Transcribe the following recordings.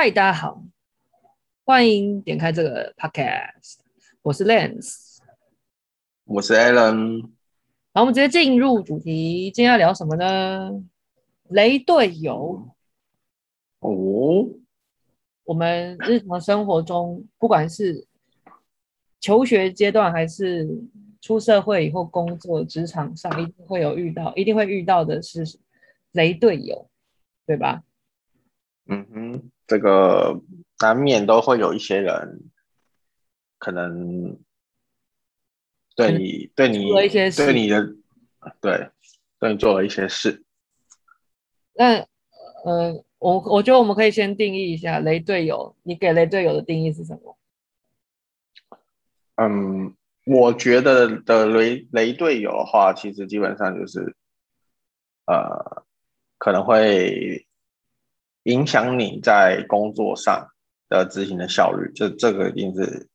嗨，大家好，欢迎点开这个 podcast，我是 Lance，我是 Alan，好，我们直接进入主题，今天要聊什么呢？雷队友。哦，我们日常生活中，不管是求学阶段还是出社会以后工作职场上，一定会有遇到，一定会遇到的是雷队友，对吧？嗯哼，这个难免都会有一些人，可能对你、对你、做了一些事，对你的，对，对你做了一些事。那，呃，我我觉得我们可以先定义一下雷队友。你给雷队友的定义是什么？嗯，我觉得的雷雷队友的话，其实基本上就是，呃，可能会。影响你在工作上的执行的效率，这这个一定是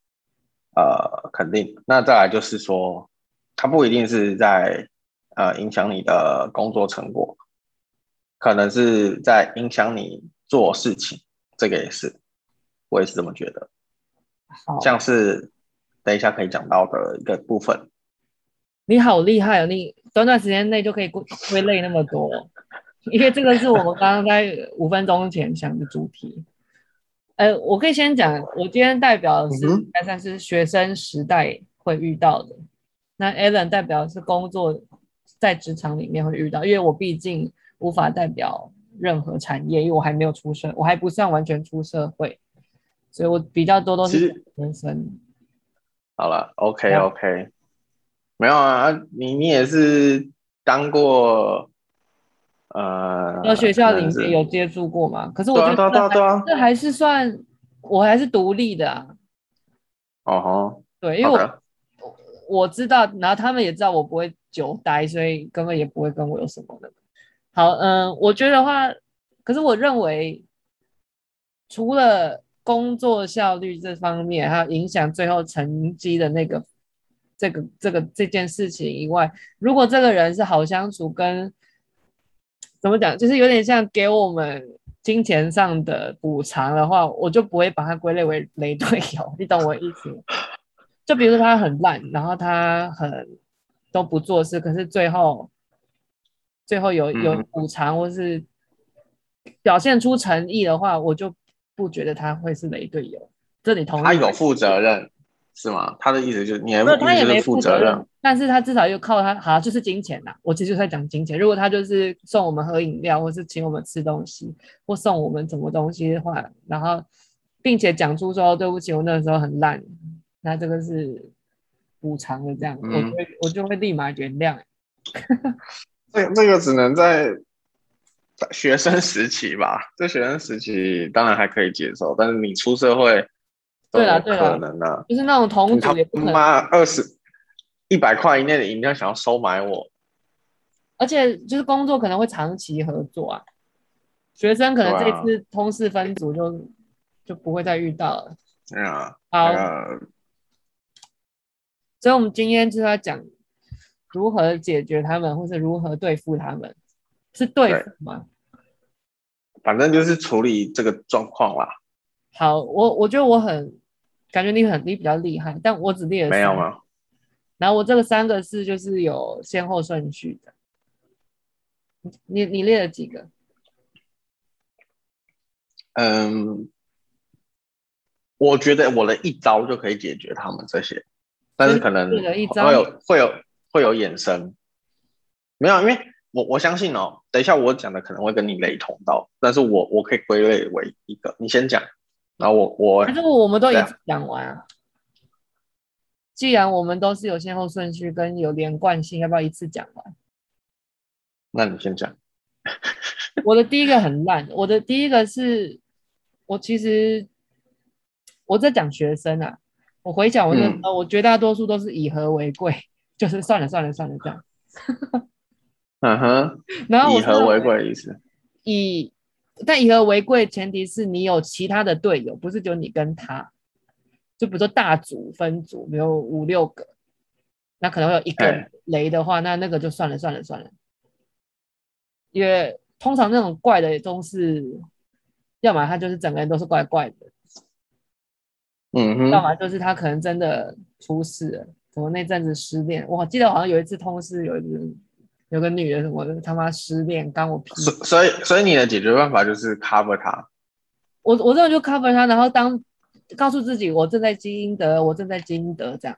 呃肯定。那再来就是说，它不一定是在呃影响你的工作成果，可能是在影响你做事情，这个也是，我也是这么觉得。好，像是等一下可以讲到的一个部分。你好厉害哦！你短短时间内就可以归归类那么多。因为这个是我们刚刚在五分钟前想的主题。呃，我可以先讲，我今天代表的是应该算是学生时代会遇到的。那 Alan 代表的是工作在职场里面会遇到，因为我毕竟无法代表任何产业，因为我还没有出社，我还不算完全出社会，所以我比较多都是人生。好了，OK OK，没有啊，你你也是当过。呃，到学校里面有接触过吗？可是我觉得这还，这还是算，我还是独立的啊。哦吼，对，因为我我知道，然后他们也知道我不会久待，所以根本也不会跟我有什么的。好，嗯，我觉得话，可是我认为，除了工作效率这方面，还有影响最后成绩的那个这个这个这件事情以外，如果这个人是好相处跟怎么讲？就是有点像给我们金钱上的补偿的话，我就不会把它归类为雷队友。你懂我意思？就比如说他很烂，然后他很都不做事，可是最后最后有有补偿或是表现出诚意的话，我就不觉得他会是雷队友。这你同意？他有负责任。是吗？他的意思就是你还不，他也没负责任，但是他至少又靠他，好像就是金钱呐。我其实就在讲金钱。如果他就是送我们喝饮料，或是请我们吃东西，或送我们什么东西的话，然后并且讲出说对不起，我那个时候很烂，那这个是补偿的这样，嗯、我就会我就会立马原谅。这这个只能在学生时期吧，在学生时期当然还可以接受，但是你出社会。对了，对了，可能啊，就是那种同组也不可能。妈，二十一百块以内的饮料想要收买我，而且就是工作可能会长期合作啊，学生可能这次通识分组就、啊、就不会再遇到了。对啊，好，所以我们今天就是要讲如何解决他们，或是如何对付他们，是对付吗？反正就是处理这个状况啦。好，我我觉得我很。感觉你很你比较厉害，但我只列了。没有吗？然后我这个三个是就是有先后顺序的。你你列了几个？嗯，我觉得我的一招就可以解决他们这些，但是可能会有会有会有衍生。没有，因为我我相信哦，等一下我讲的可能会跟你雷同到，但是我我可以归类为一个，你先讲。然后我我，反正我们都一次讲完啊。既然我们都是有先后顺序跟有连贯性，要不要一次讲完？那你先讲。我的第一个很烂，我的第一个是，我其实我在讲学生啊。我回想我就，嗯、我绝大多数都是以和为贵，就是算了算了算了这样。嗯哼。然后以和为贵的意思。以。但以和为贵，前提是你有其他的队友，不是就你跟他。就比如说大组分组，比如五六个，那可能会有一个雷的话，那那个就算了算了算了。因为通常那种怪的都是要么他就是整个人都是怪怪的，嗯哼，要么就是他可能真的出事了，怎么那阵子失恋，我记得好像有一次通事有一个有个女的什么他妈失恋，干我屁，所所以所以你的解决办法就是 cover 他，我我这种就 cover 他，然后当告诉自己我正在积阴德，我正在积阴德这样。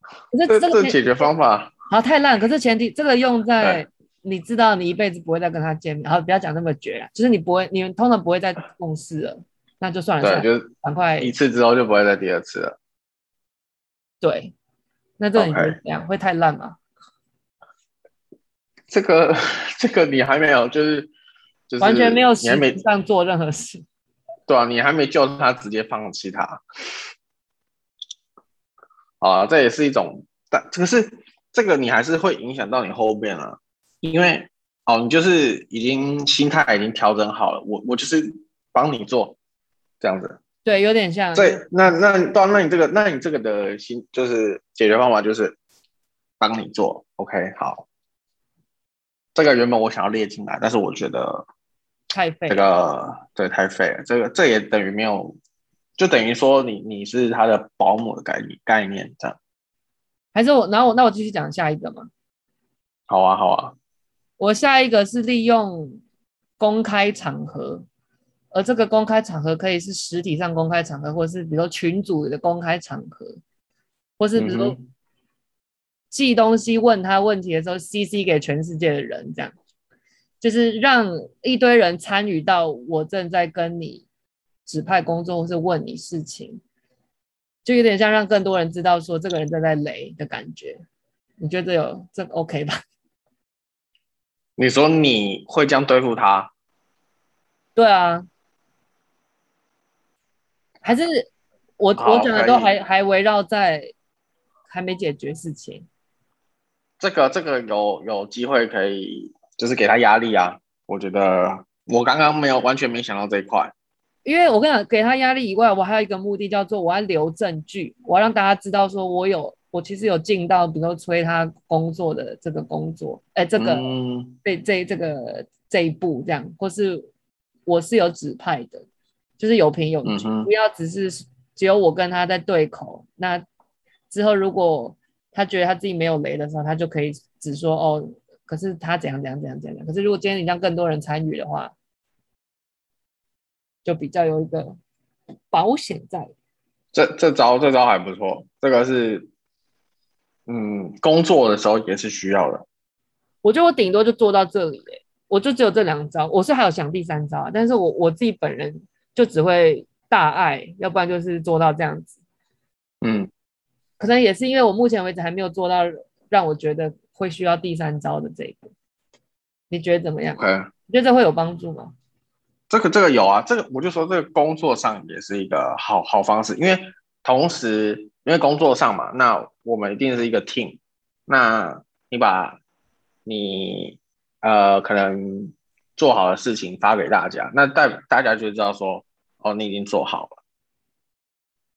可是这个这解决方法好太烂，可是前提这个用在。你知道你一辈子不会再跟他见面，然后不要讲那么绝了，就是你不会，你们通常不会再共事了，那就算了。对，就是赶快一次之后就不会再第二次了。对，那这怎样？Okay. 会太烂吗？这个这个你还没有，就是就是完全没有实际上做任何事。对啊，你还没救他，直接放弃他。啊，这也是一种，但可是这个你还是会影响到你后面啊。因为哦，你就是已经心态已经调整好了，我我就是帮你做这样子，对，有点像。对，那那当那你这个，那你这个的心就是解决方法就是帮你做，OK，好。这个原本我想要列进来，但是我觉得太废，这个对太废了，这个这也等于没有，就等于说你你是他的保姆的概念概念这样。还是我，然后我那我继续讲下一个嘛。好啊，好啊。我下一个是利用公开场合，而这个公开场合可以是实体上公开场合，或是比如说群组的公开场合，或是比如说寄东西问他问题的时候，CC 给全世界的人，这样就是让一堆人参与到我正在跟你指派工作，或是问你事情，就有点像让更多人知道说这个人正在雷的感觉。你觉得这有这 OK 吧？你说你会这样对付他？对啊，还是我我讲的都还还围绕在还没解决事情。这个这个有有机会可以，就是给他压力啊。我觉得我刚刚没有完全没想到这一块，因为我跟你讲，给他压力以外，我还有一个目的叫做我要留证据，我要让大家知道说我有。我其实有进到，比如说催他工作的这个工作，哎，这个这、嗯、这这个这一步这样，或是我是有指派的，就是有凭有据，嗯、不要只是只有我跟他在对口。那之后如果他觉得他自己没有雷的时候，他就可以只说哦，可是他怎样怎样怎样怎样。可是如果今天你让更多人参与的话，就比较有一个保险在。这这招这招还不错，这个是。嗯，工作的时候也是需要的。我觉得我顶多就做到这里，欸，我就只有这两招。我是还有想第三招，但是我我自己本人就只会大爱，要不然就是做到这样子。嗯，可能也是因为我目前为止还没有做到让我觉得会需要第三招的这个。你觉得怎么样？Okay. 你觉得这会有帮助吗？这个这个有啊，这个我就说这个工作上也是一个好好方式，因为同时。因为工作上嘛，那我们一定是一个 team。那你把你呃可能做好的事情发给大家，那大大家就知道说，哦，你已经做好了。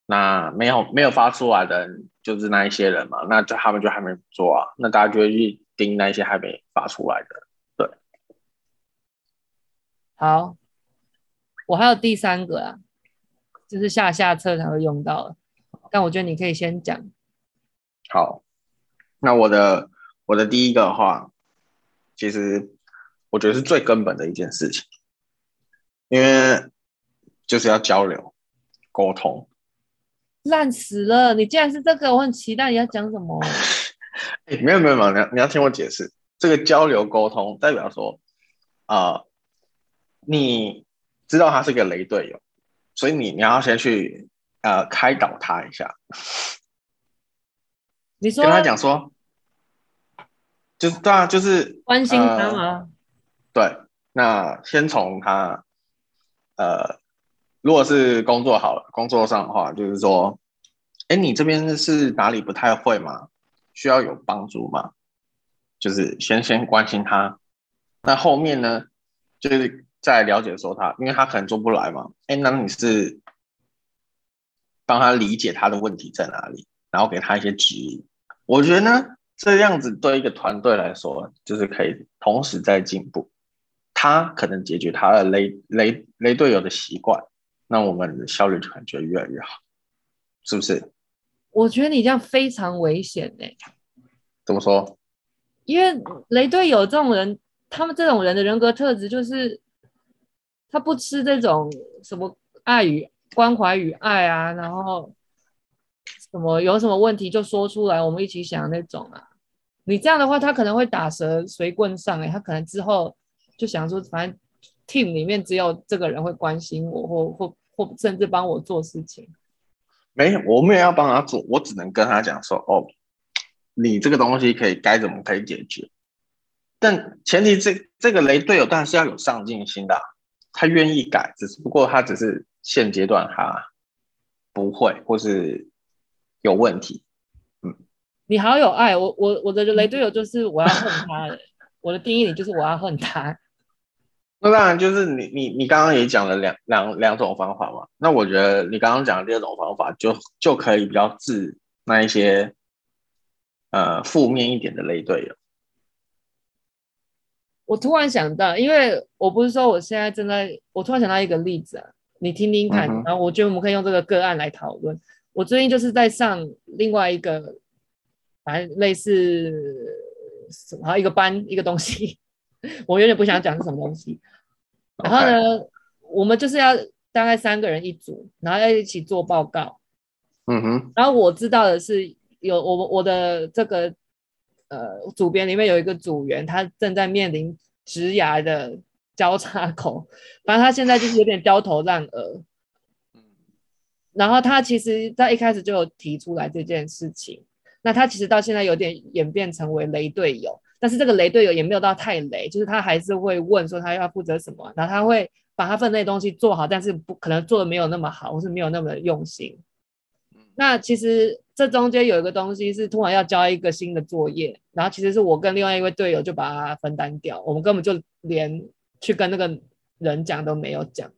那没有没有发出来的人，就是那一些人嘛，那就他们就还没做啊。那大家就会去盯那些还没发出来的。对，好，我还有第三个啊，就是下下策才会用到的。但我觉得你可以先讲。好，那我的我的第一个的话，其实我觉得是最根本的一件事情，因为就是要交流沟通。烂死了！你既然是这个，我很期待你要讲什么。哎、欸，没有没有没有，你要你要听我解释。这个交流沟通代表说，啊、呃，你知道他是个雷队友，所以你你要先去。呃，开导他一下。你说跟他讲说，就是对啊，就是关心他吗？呃，对，那先从他，呃，如果是工作好了，工作上的话，就是说，哎，你这边是哪里不太会吗？需要有帮助吗？就是先先关心他。那后面呢，就是再了解说他，因为他可能做不来嘛。哎，那你是？帮他理解他的问题在哪里，然后给他一些指引。我觉得呢，这样子对一个团队来说，就是可以同时在进步，他可能解决他的雷雷雷队友的习惯，那我们的效率就感觉越来越好，是不是？我觉得你这样非常危险呢、欸。怎么说？因为雷队友这种人，他们这种人的人格特质就是，他不吃这种什么爱与关怀与爱啊，然后什么有什么问题就说出来，我们一起想那种啊。你这样的话，他可能会打蛇随棍上哎、欸，他可能之后就想说，反正 team 里面只有这个人会关心我，或或或甚至帮我做事情。没有，我没有要帮他做，我只能跟他讲说，哦，你这个东西可以该怎么可以解决，但前提这这个雷队友当然是要有上进心的、啊，他愿意改，只是不过他只是现阶段他不会或是有问题。嗯你好有爱，我我我的雷队友就是我要恨他，我的定义里就是我要恨他。那当然就是你你你刚刚也讲了两两两种方法嘛，那我觉得你刚刚讲的第二种方法就就可以比较治那一些呃负面一点的类队友。我突然想到，因为我不是说我现在正在，我突然想到一个例子啊，你听听看，嗯、然后我觉得我们可以用这个个案来讨论。我最近就是在上另外一个。反正类似什么一个班一个东西，我有点不想讲是什么东西。然后呢.我们就是要大概三个人一组，然后要一起做报告。嗯哼。然后我知道的是，有我我的这个呃组别里面有一个组员，他正在面临职涯的交叉口，反正他现在就是有点焦头烂额。然后他其实在一开始就有提出来这件事情。那他其实到现在有点演变成为雷队友，但是这个雷队友也没有到太雷，就是他还是会问说他要负责什么，然后他会把他分内东西做好，但是不可能做的没有那么好，或是没有那么用心。那其实这中间有一个东西是突然要交一个新的作业，然后其实是我跟另外一位队友就把它分担掉，我们根本就连去跟那个人讲都没有讲。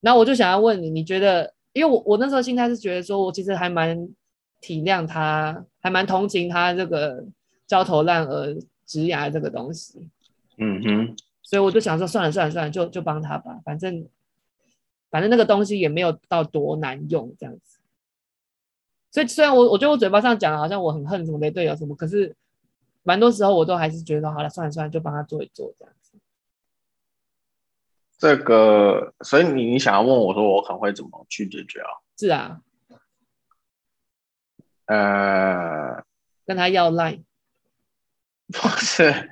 然后我就想要问你，你觉得，因为我我那时候心态是觉得说我其实还蛮。体谅他，还蛮同情他这个焦头烂额、直牙这个东西。嗯哼，所以我就想说，算了算了算了，就就帮他吧，反正反正那个东西也没有到多难用这样子。所以虽然我我觉得我嘴巴上讲好像我很恨什么雷队友什么，可是蛮多时候我都还是觉得好了，算了算了，就帮他做一做这样子。这个，所以你你想要问我说，我可能会怎么去解决啊？是啊。呃，跟他要赖，不是，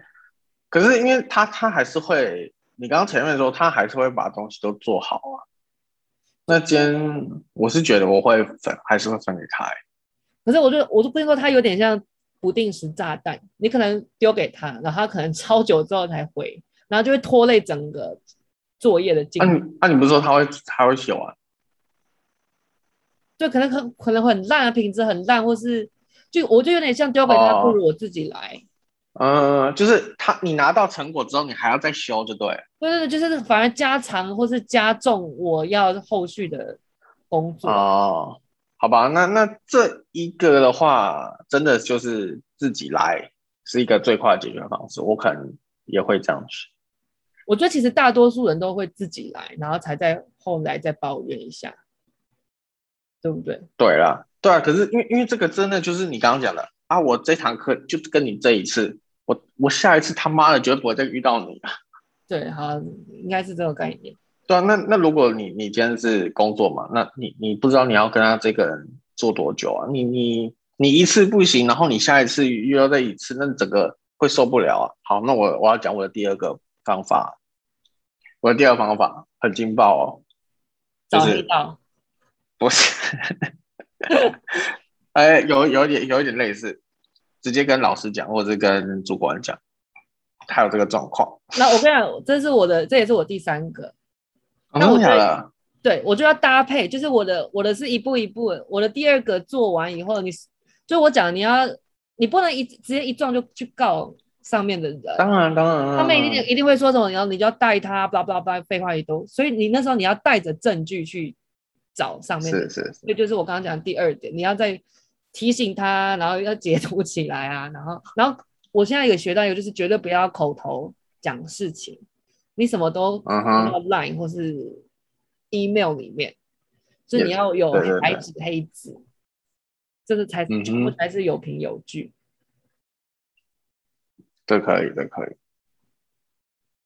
可是因为他他还是会，你刚刚前面说他还是会把东西都做好啊。那今天我是觉得我会分，还是会分给他。可是我就我就不能说他有点像不定时炸弹，你可能丢给他，然后他可能超久之后才回，然后就会拖累整个作业的进度。那你那你不是说他会他会写完？就可能很可能很烂啊，品质很烂，或是就我就有点像丢给他，不如我自己来。嗯、呃，就是他你拿到成果之后，你还要再修，就对。对对对，就是反而加长或是加重我要后续的工作。哦，好吧，那那这一个的话，真的就是自己来是一个最快的解决方式。我可能也会这样去。我觉得其实大多数人都会自己来，然后才在后来再抱怨一下。对不对？对啦，对啊。可是因为因为这个真的就是你刚刚讲的啊，我这堂课就跟你这一次，我我下一次他妈的绝对不会再遇到你了。对，好，应该是这个概念。对啊，那那如果你你今天是工作嘛，那你你不知道你要跟他这个人做多久啊？你你你一次不行，然后你下一次又要再一次，那整个会受不了啊。好，那我我要讲我的第二个方法，我的第二个方法很劲爆哦，就是。不是，哎，有有一点有一点类似，直接跟老师讲，或者跟主管讲，他有这个状况。那我跟你讲，这是我的，这也是我第三个。那我觉得，对我就要搭配，就是我的我的是一步一步，我的第二个做完以后，你就我讲，你要你不能一直接一撞就去告上面的人。当然当然，他们一定一定会说什么，然后你就要带他，巴拉巴拉巴拉，废话一堆。所以你那时候你要带着证据去。找上面的，是是，所以就是我刚刚讲的第二点，你要再提醒他，然后要截图起来啊，然后，然后我现在也学到一个，就是绝对不要口头讲事情，你什么都放到 Line 或是 email 里面，所以你要有白纸黑字，这个才全部才是有凭有据。这可以，这可以。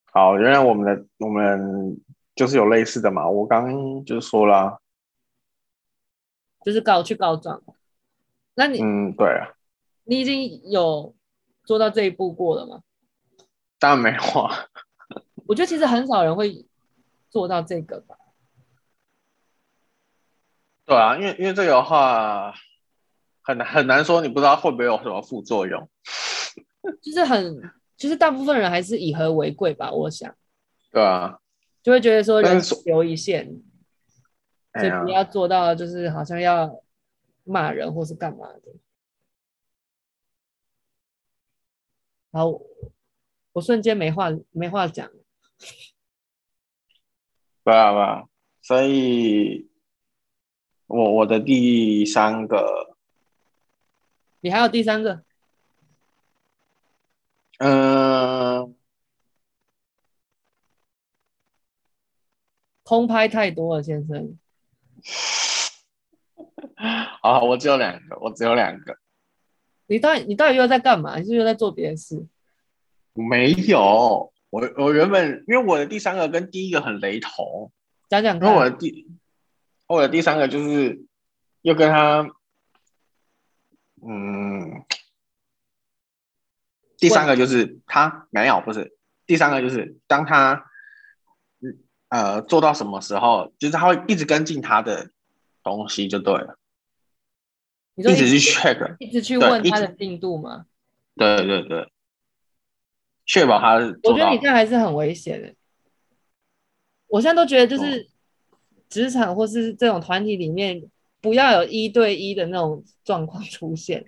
好，原来我们的我们就是有类似的嘛。我刚刚就说了，就是告去告状。那你嗯，对啊，你已经有做到这一步过了吗？当然没有啊。我觉得其实很少人会做到这个吧。对啊，因为因为这个的话很难很难说，你不知道会不会有什么副作用。就是很，就是大部分人还是以和为贵吧，我想。对啊，就会觉得说人留一线，所以不要做到就是好像要骂人或是干嘛的。然后，我瞬间没话没话讲。对啊，对啊，所以我我的第三个，你还有第三个？嗯，空拍太多了，先生。好，我只有两个，我只有两个。你到底你到底又在干嘛？你是又在做别的事？没有，我我原本因为我的第三个跟第一个很雷同，讲讲看。因为我的第我的第三个就是又跟他，嗯。第三个就是他没有，不是第三个就是当他，呃，做到什么时候，就是他会一直跟进他的东西就对了，你一直去 check，一直去问他的进度吗？对对对，确保他。我觉得你这样还是很危险的。我现在都觉得就是职场或是这种团体里面，不要有一对一的那种状况出现。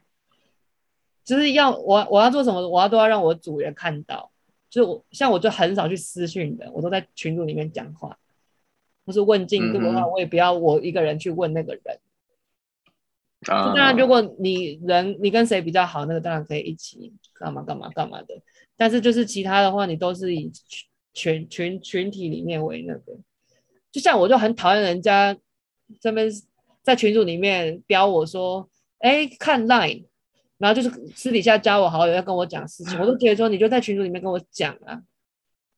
就是要我我要做什么，我要都要让我组员看到。就是我像我就很少去私讯的，我都在群组里面讲话。不是问进度的话，嗯、我也不要我一个人去问那个人。啊、当然，如果你人你跟谁比较好，那个当然可以一起干嘛干嘛干嘛的。但是就是其他的话，你都是以群群群体里面为那个。就像我就很讨厌人家这边在群组里面标我说，哎，看 line。然后就是私底下加我好友，要跟我讲事情，我都觉得说你就在群组里面跟我讲啊，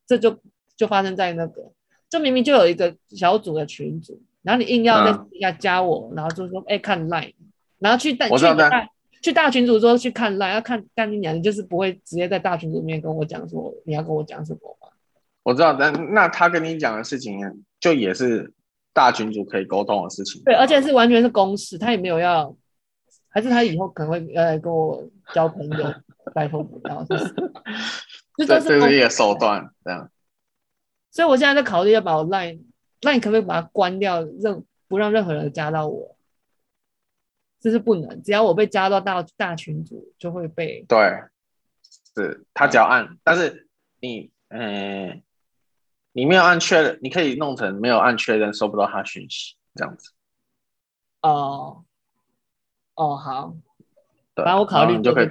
这就就发生在那个，这明明就有一个小组的群组，然后你硬要在私底下加我，嗯、然后就说哎看 line，然后去大去大去大群组说去看 line，要看干你娘，你就是不会直接在大群组里面跟我讲说你要跟我讲什么吗？我知道，但那他跟你讲的事情就也是大群组可以沟通的事情，对，而且是完全是公事，他也没有要。还是他以后可能会要来跟我交朋友，拜托不要，就是，就这是一个手段，这样。所以我现在在考虑要把我 line line 可不可以把它关掉，任不让任何人加到我，这是不能。只要我被加到大大群组，就会被。对，是他只要按，嗯、但是你嗯，你没有按确认，你可以弄成没有按确认，收不到他讯息，这样子。哦。哦，好，对，然后我考虑你就可以，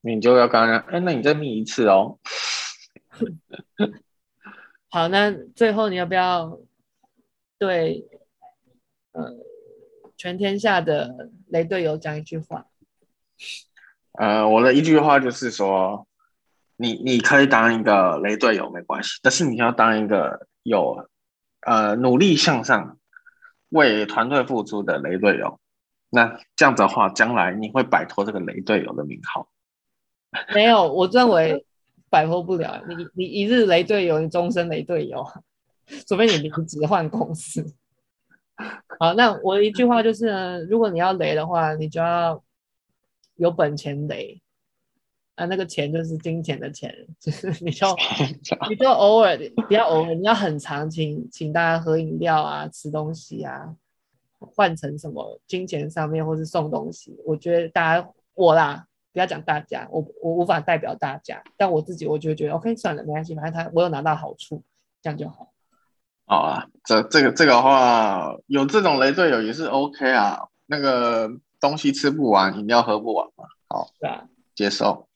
你就要刚刚，哎，那你再密一次哦。好，那最后你要不要对呃全天下的雷队友讲一句话？呃，我的一句话就是说，你你可以当一个雷队友没关系，但是你要当一个有呃努力向上、为团队付出的雷队友。那这样子的话，将来你会摆脱这个雷队友的名号？没有，我认为摆脱不了。你你一日雷队友，你终身雷队友，除非你离职换公司。好，那我一句话就是呢，如果你要雷的话，你就要有本钱雷啊，那个钱就是金钱的钱，就是你就你就偶尔不要偶尔，你要很常请请大家喝饮料啊，吃东西啊。换成什么金钱上面，或是送东西，我觉得大家我啦，不要讲大家，我我无法代表大家，但我自己我就觉得 OK 算了，没关系，反正他我有拿到好处，这样就好。好啊，这这个这个话，有这种雷队友也是 OK 啊。那个东西吃不完，饮料喝不完嘛。好，对啊，接受。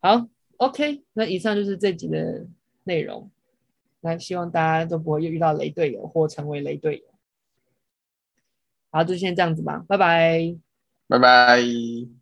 好，OK，那以上就是这集的内容。那希望大家都不会遇到雷队友或成为雷队友。好，就先这样子吧，拜拜，拜拜。